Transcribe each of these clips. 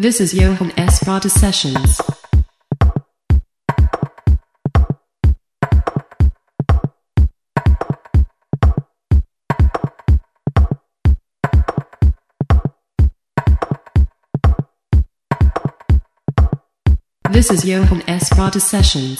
This is Johan S. Rada Sessions. This is Johan S. Rada Sessions.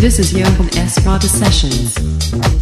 This is Johan S. Rada Sessions.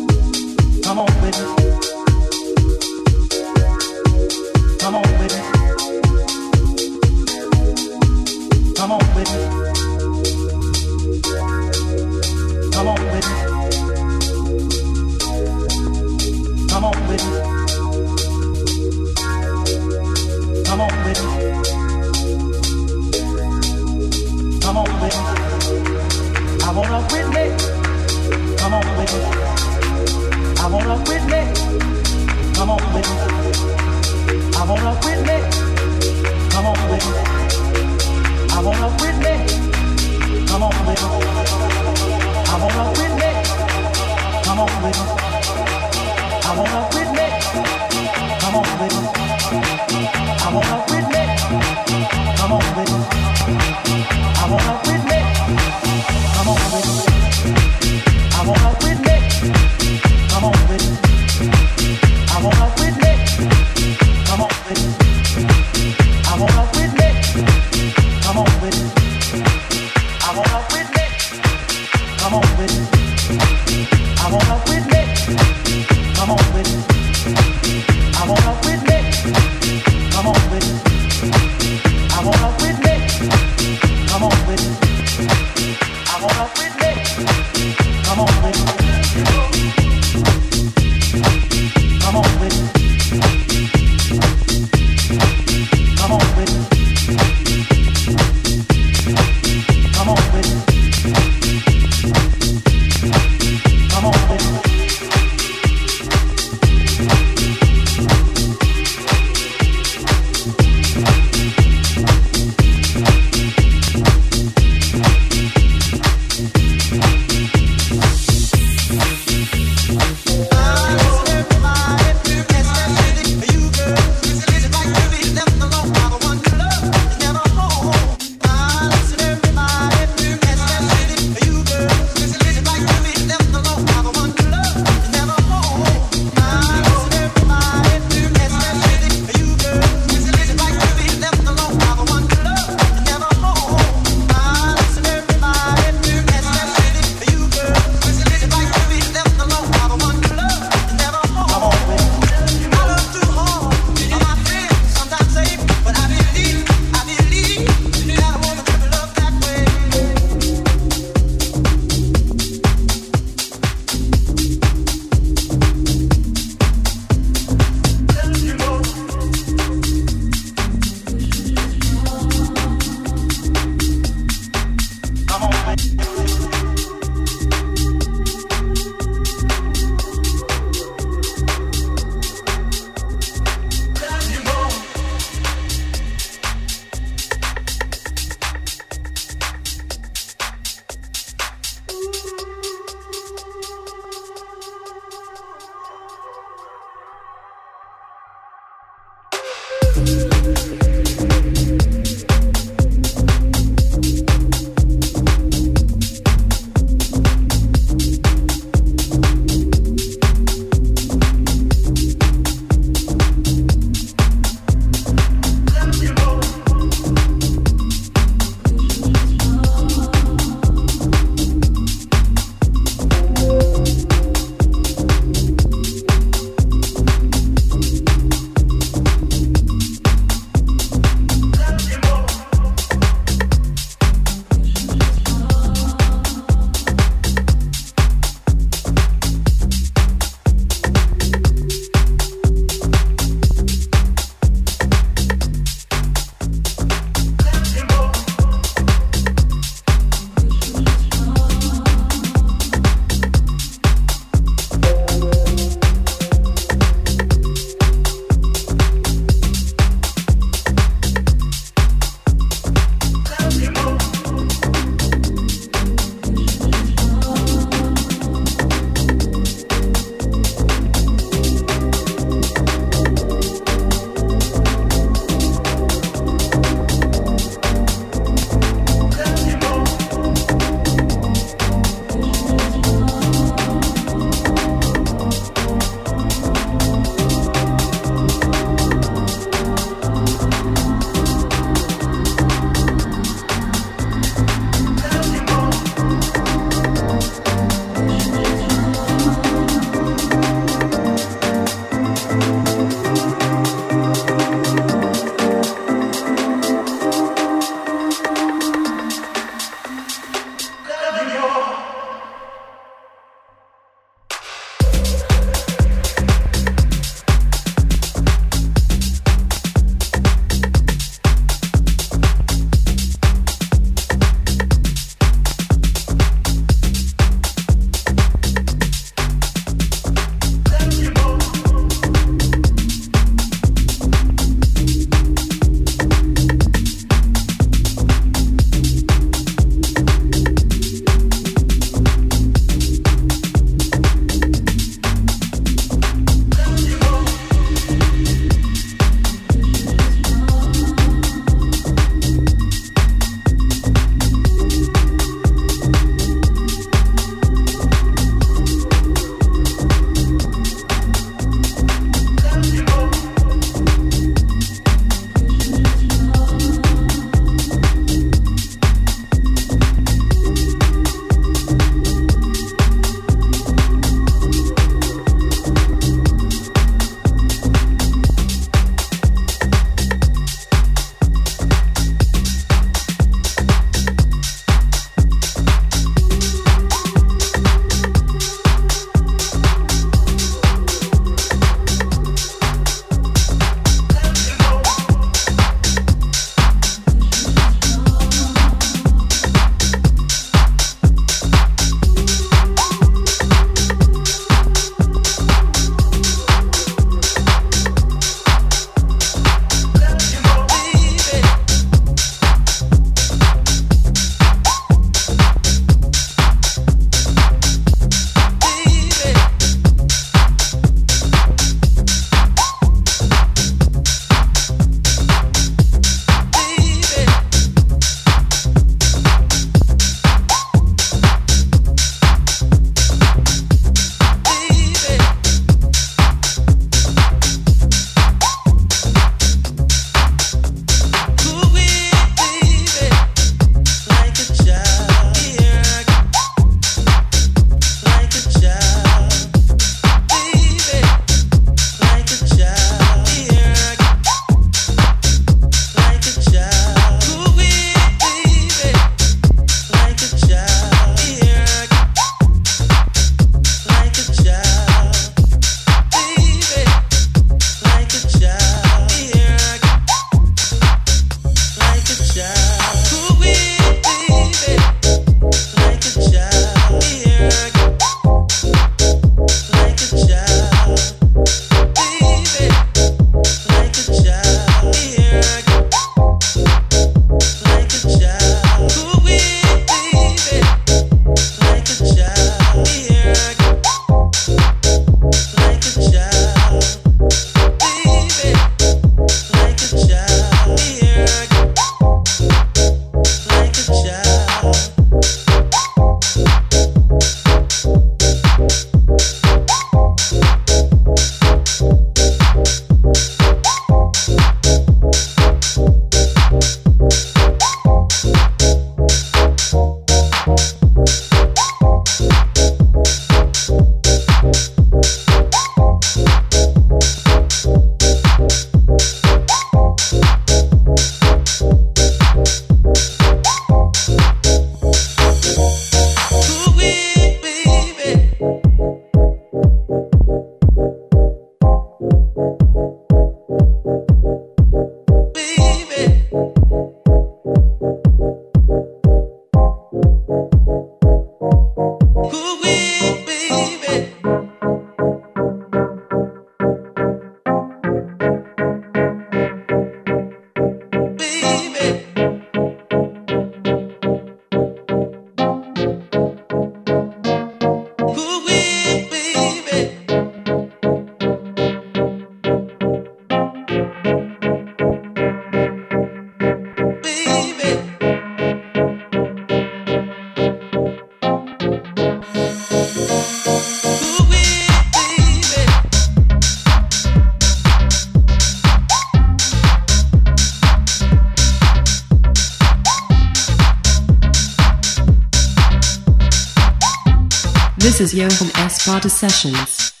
Is Johan S. Prada Sessions.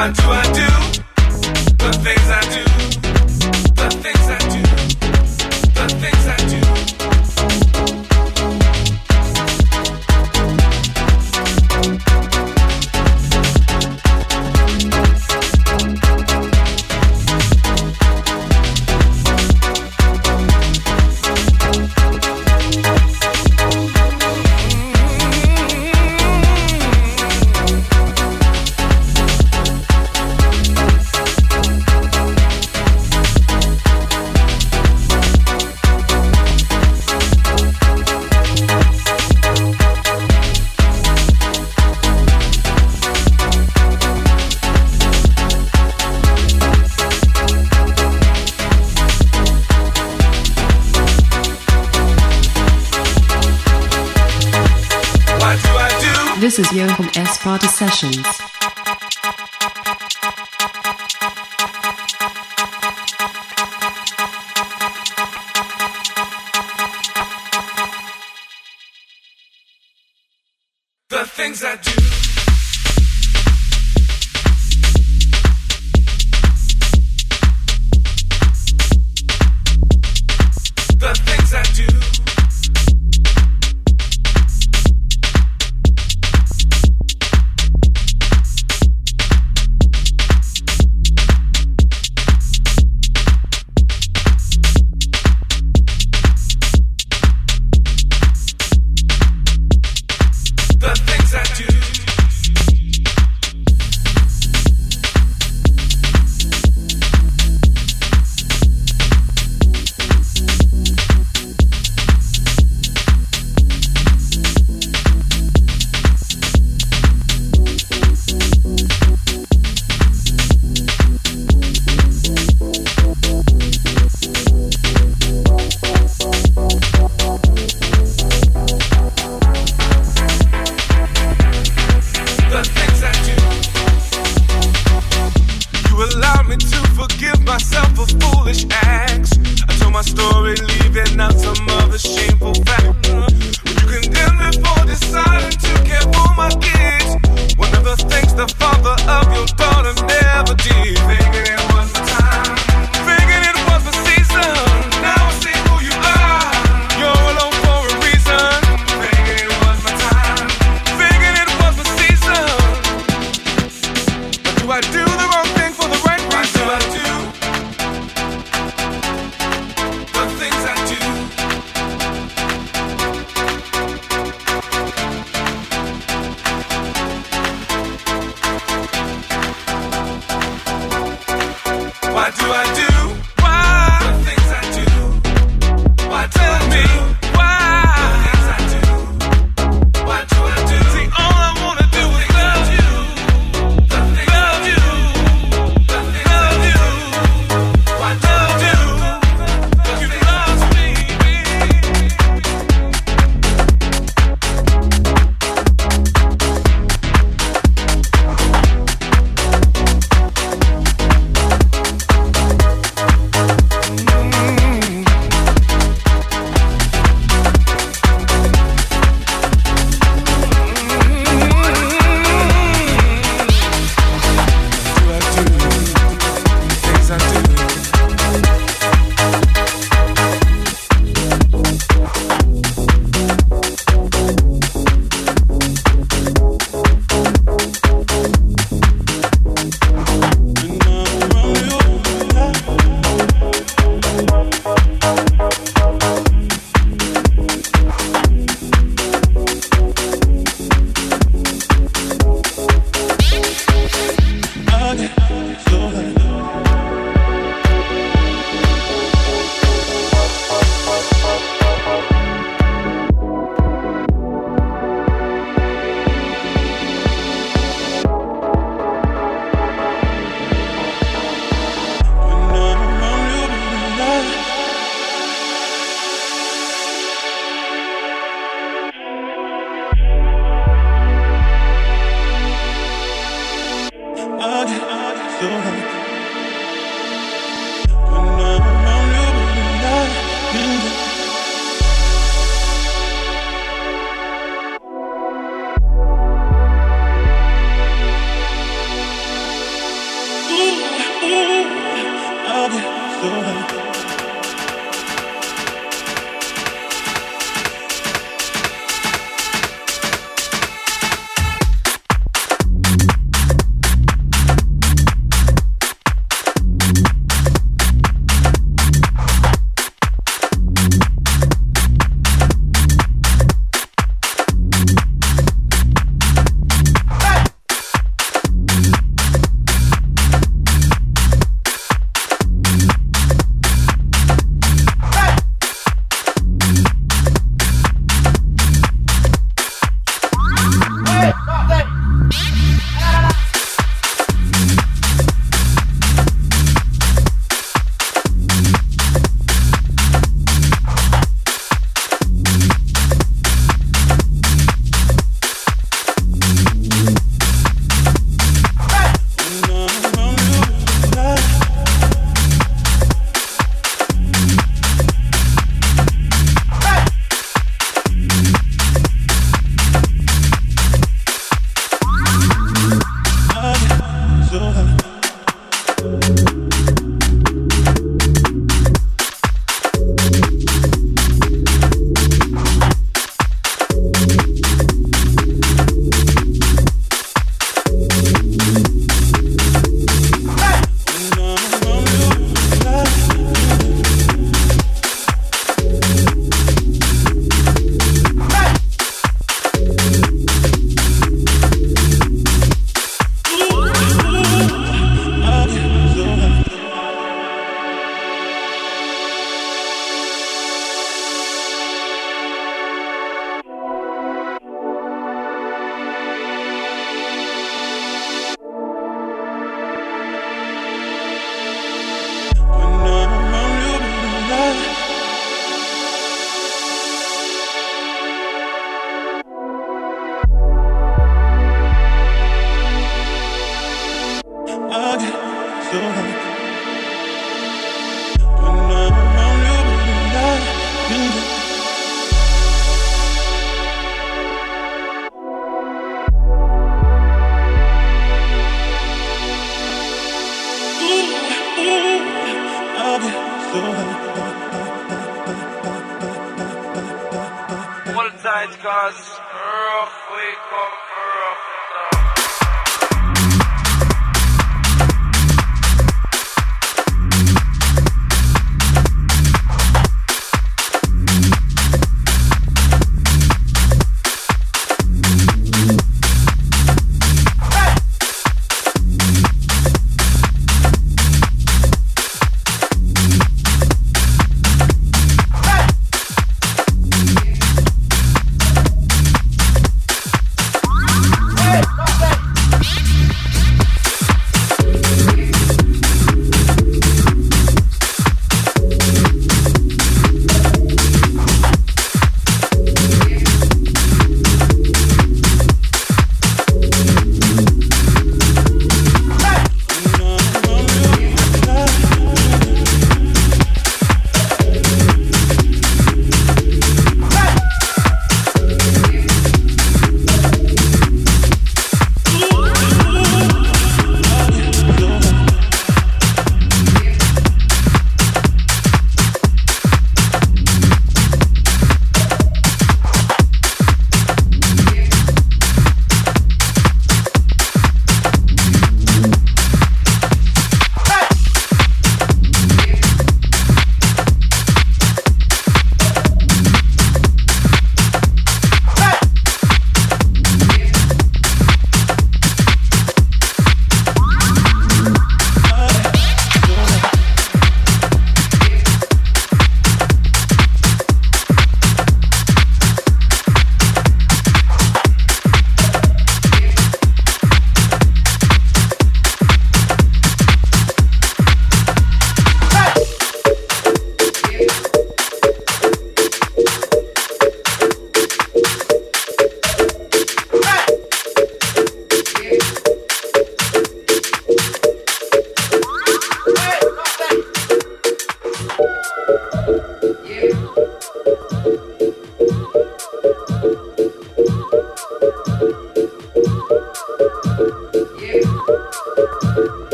Why do I Prada Sessions.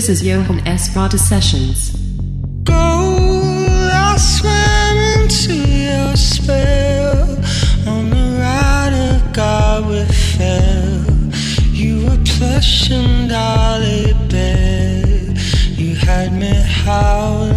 This is Johan S. Prada Sessions. Go, I swam into your spell. On the ride of God fell. You were plush and dolly bed. You had me howling.